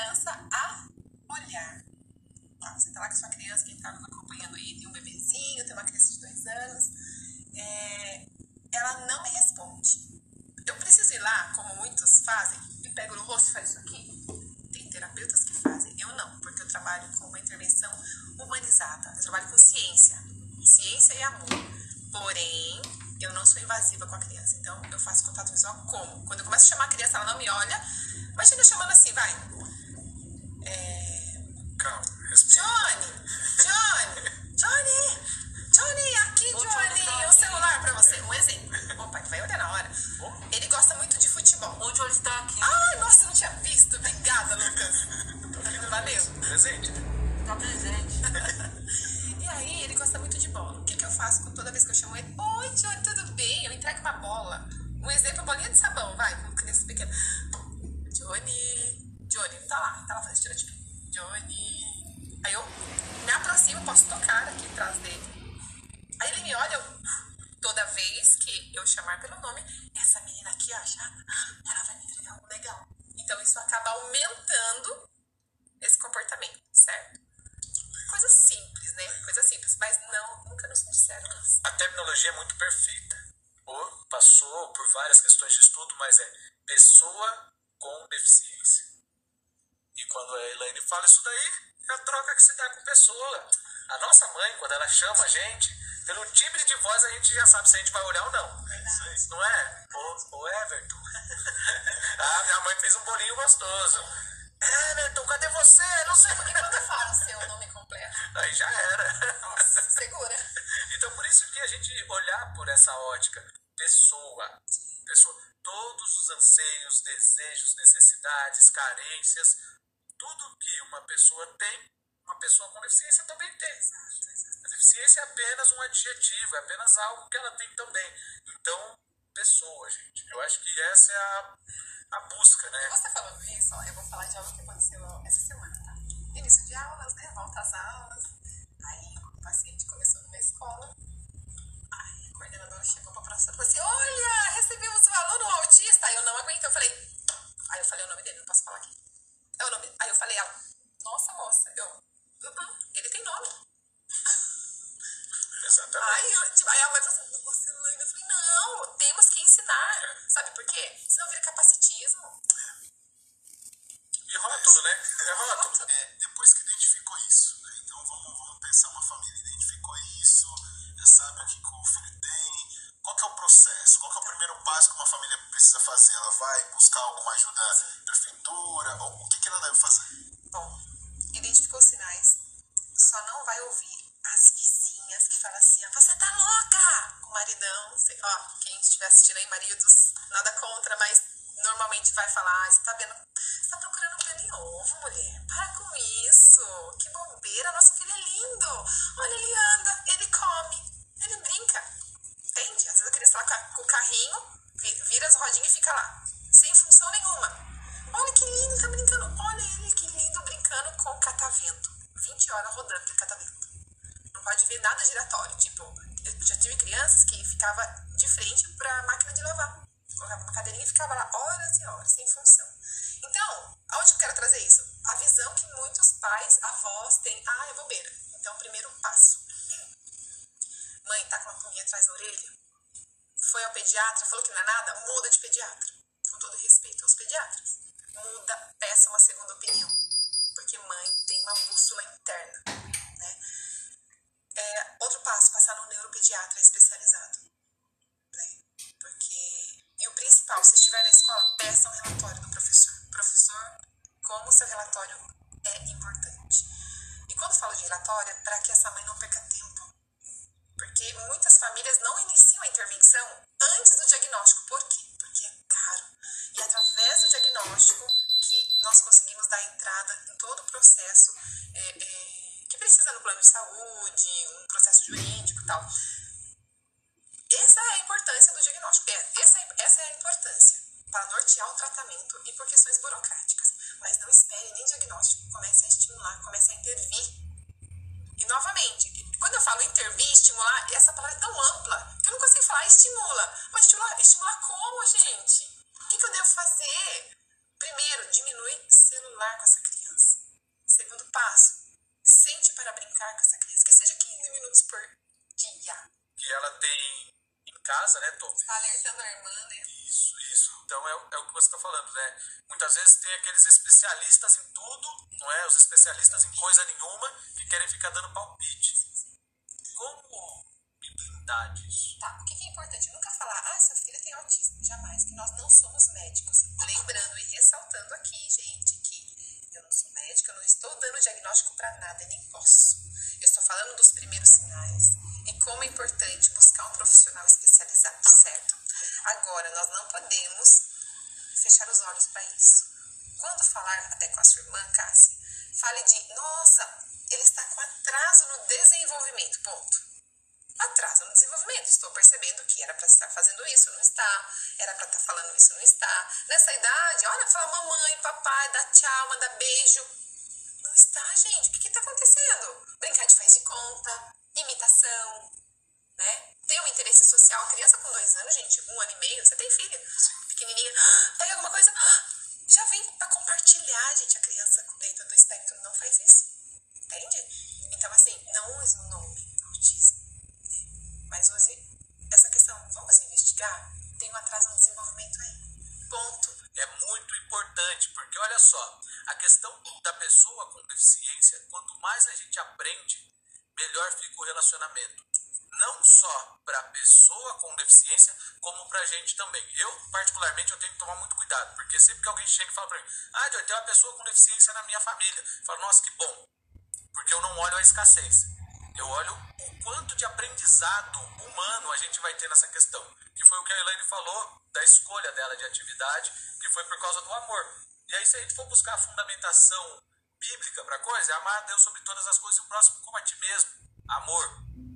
criança a olhar. Tá, você tá lá com sua criança, quem tá acompanhando aí, tem um bebezinho, tem uma criança de dois anos. É, ela não me responde. Eu preciso ir lá, como muitos fazem, e pego no rosto e faz isso aqui. Tem terapeutas que fazem, eu não, porque eu trabalho com uma intervenção humanizada. Eu trabalho com ciência, ciência e amor. Porém, eu não sou invasiva com a criança. Então, eu faço contato visual como? Quando eu começo a chamar a criança, ela não me olha. Imagina chamando assim, vai. É... Calma, Johnny! Johnny! Johnny! Johnny, aqui, Johnny! O celular pra você. Um exemplo. Opa, ele vai olhar na hora. Ele gosta muito de futebol. Onde ele está aqui? Ai, nossa, eu não tinha visto. Obrigada, Lucas. Valeu. presente. Tá presente. E aí, ele gosta muito de bola. O que, que eu faço com- toda vez que eu chamo ele? Oi, Johnny, tudo bem? Eu entrego uma bola. Um exemplo, bolinha de sabão, vai, com crianças pequenas. Johnny, Johnny, tá lá, tá lá fazendo estereotipo. Johnny. Aí eu me aproximo, posso tocar aqui atrás dele. Aí ele me olha, eu, toda vez que eu chamar pelo nome, essa menina aqui, ó, já, ela vai me entregar algo legal. Então isso acaba aumentando esse comportamento, certo? Coisa simples, né? Coisa simples, mas não, nunca nos disseram isso. A terminologia é muito perfeita. Ou passou por várias questões de estudo, mas é pessoa com deficiência. Quando a Elaine fala isso daí, é a troca que se dá com pessoa. A nossa mãe, quando ela chama a gente, pelo timbre de voz a gente já sabe se a gente vai olhar ou não. Não é? O, o Everton. ah, minha mãe fez um bolinho gostoso. Everton, cadê você? Não sei. E quando eu falo o seu nome completo? Aí já era. Nossa, segura. Então, por isso que a gente olhar por essa ótica, pessoa, pessoa, todos os anseios, desejos, necessidades, carências, tudo que uma pessoa tem, uma pessoa com deficiência também tem. A deficiência é apenas um adjetivo, é apenas algo que ela tem também. Então, pessoa, gente. Eu acho que essa é a, a busca, né? Você falando isso, eu vou falar de algo que aconteceu essa semana, tá? Início de aulas, né? Volta às aulas. Aí o paciente começou numa escola. Aí a coordenadora chegou pra professora e falou assim: Olha, recebemos um aluno autista. Aí eu não aguentei, eu falei. Aí eu falei o nome dele, não posso falar aqui. É o nome. Aí eu falei, ela, nossa moça, eu. "Uh-uh, ele tem nome. Exatamente. Aí, eu, tipo, aí a mãe falou assim, nossa, Elaine. Eu falei, não, temos que ensinar. Sabe por quê? Senão vira capacitismo. E rótulo, né? É rótulo. É, depois que identificou isso, né? Então vamos, vamos pensar, uma família identificou isso, já sabe o que, o filho tem. Qual que é o processo? Qual que é o primeiro passo que uma família precisa fazer? Ela vai buscar alguma ajuda da prefeitura? Ou fazer? Bom, identificou os sinais, só não vai ouvir as vizinhas que falam assim, "Ah, você tá louca! Com o maridão, sei, ó, quem estiver assistindo aí, maridos, nada contra, mas normalmente vai falar, "Ah, você tá vendo, você tá procurando um pelo em ovo, mulher, para com isso, que bobeira, nosso filho é lindo, olha, ele anda, ele come, ele brinca, entende? Às vezes a criança tá com o carrinho, vi- vira as rodinhas e fica lá, sem função nenhuma. Olha que lindo, tá brincando. Olha ele, que lindo, brincando com o catavento. 20 horas rodando aquele catavento. Não pode ver nada giratório. Tipo, eu já tive crianças que ficava de frente pra máquina de lavar. Colocava uma cadeirinha e ficava lá horas e horas, sem função. Então, aonde eu quero trazer isso? A visão que muitos pais, avós têm. Ah, é bobeira. Então, primeiro passo. Mãe, tá com uma pulguinha atrás da orelha? Foi ao pediatra, falou que não é nada? Muda de pediatra. Com todo respeito aos pediatras. Muda, peça uma segunda opinião. Porque mãe tem uma bússola interna. Né? É, outro passo, passar no neuropediatra especializado. Né? Porque. E o principal, se estiver na escola, peça um relatório do professor. Professor, como o seu relatório é importante. E quando falo de relatório, é para que essa mãe não perca tempo. Porque muitas famílias não iniciam a intervenção antes do diagnóstico. Por quê? Plano de saúde, um processo jurídico e tal. Essa é a importância do diagnóstico. É, essa, é, essa é a importância para nortear o tratamento e por questões burocráticas. Mas não espere nem diagnóstico. Comece a estimular, comece a intervir. E novamente, quando eu falo intervir, estimular, essa palavra é tão ampla casa, né, Tom? Tá alertando a irmã, né? Isso, isso. Então é, o- é o que você está falando, né? Muitas vezes tem aqueles especialistas em tudo, não é? Os especialistas em coisa nenhuma que querem ficar dando palpite. Posso. Eu estou falando dos primeiros sinais e como é importante buscar um profissional especializado, certo? Agora, nós não podemos fechar os olhos para isso. Quando falar até com a sua irmã, Cassie, fale de, nossa, ele está com atraso no desenvolvimento, ponto atraso no desenvolvimento. Estou percebendo que era para estar fazendo isso, não está. Era para estar falando isso, não está. Nessa idade, olha, fala mamãe, papai, dá tchau, manda beijo. Está, gente. O que está acontecendo? Brincar de faz de conta, imitação, né? Ter um interesse social. Criança com dois anos, gente, um ano e meio, você tem filha, pequenininha, "Ah, pega alguma coisa, "Ah, já vem para compartilhar, gente. A criança dentro do espectro não faz isso. Entende? Então, assim, não use o nome autismo mas use essa questão. Vamos investigar? Tem um atraso no desenvolvimento aí. Ponto. É muito importante, porque olha só, a questão da pessoa com deficiência, quanto mais a gente aprende, melhor fica o relacionamento. Não só para a pessoa com deficiência, como para a gente também. Eu, particularmente, eu tenho que tomar muito cuidado, porque sempre que alguém chega e fala para mim, ah, Johnny, tem uma pessoa com deficiência na minha família, eu falo, nossa, que bom, porque eu não olho a escassez. Eu olho o quanto de aprendizado humano a gente vai ter nessa questão. Que foi o que a Elaine falou da escolha dela de atividade, que foi por causa do amor. E aí, se a gente for buscar a fundamentação bíblica para a coisa, é amar a Deus sobre todas as coisas e o próximo como a ti mesmo. Amor.